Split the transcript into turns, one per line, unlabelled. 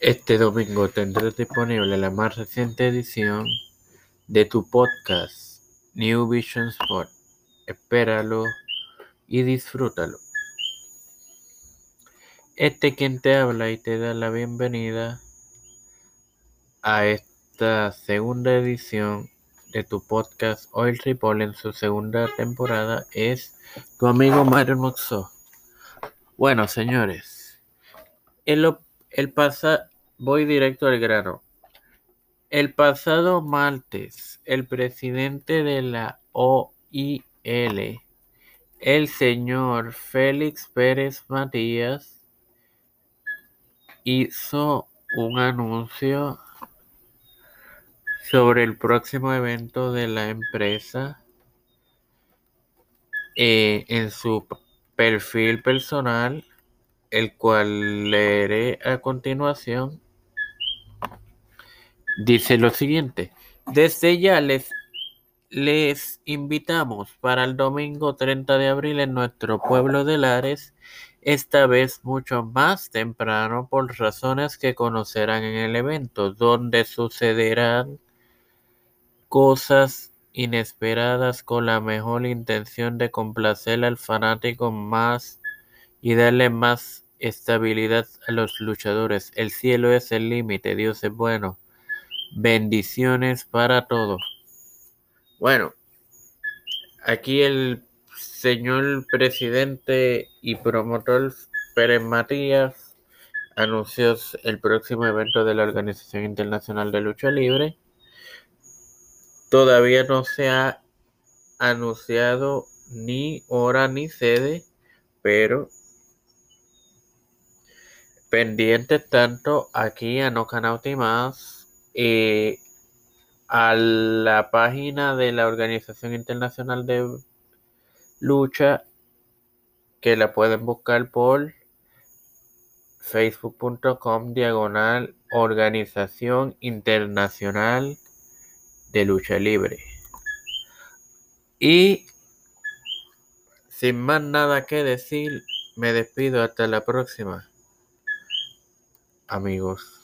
Este domingo tendrás disponible la más reciente edición de tu podcast New Vision Sport. Espéralo y disfrútalo. Este quien te habla y te da la bienvenida a esta segunda edición de tu podcast Oil Ripple en su segunda temporada es tu amigo Mario Moxo. Bueno, señores, el, el pasa, voy directo al grano. El pasado martes, el presidente de la OIL, el señor Félix Pérez Matías, hizo un anuncio sobre el próximo evento de la empresa eh, en su perfil personal, el cual leeré a continuación. Dice lo siguiente, desde ya les, les invitamos para el domingo 30 de abril en nuestro pueblo de Lares, esta vez mucho más temprano por razones que conocerán en el evento, donde sucederán cosas inesperadas con la mejor intención de complacer al fanático más y darle más estabilidad a los luchadores. El cielo es el límite, Dios es bueno. Bendiciones para todos. Bueno, aquí el señor presidente y promotor Pérez Matías anunció el próximo evento de la Organización Internacional de Lucha Libre Todavía no se ha anunciado ni hora ni sede, pero pendiente tanto aquí a No Canauti Más y a la página de la Organización Internacional de Lucha que la pueden buscar por facebook.com diagonal Organización Internacional de lucha libre. Y sin más nada que decir, me despido hasta la próxima, amigos.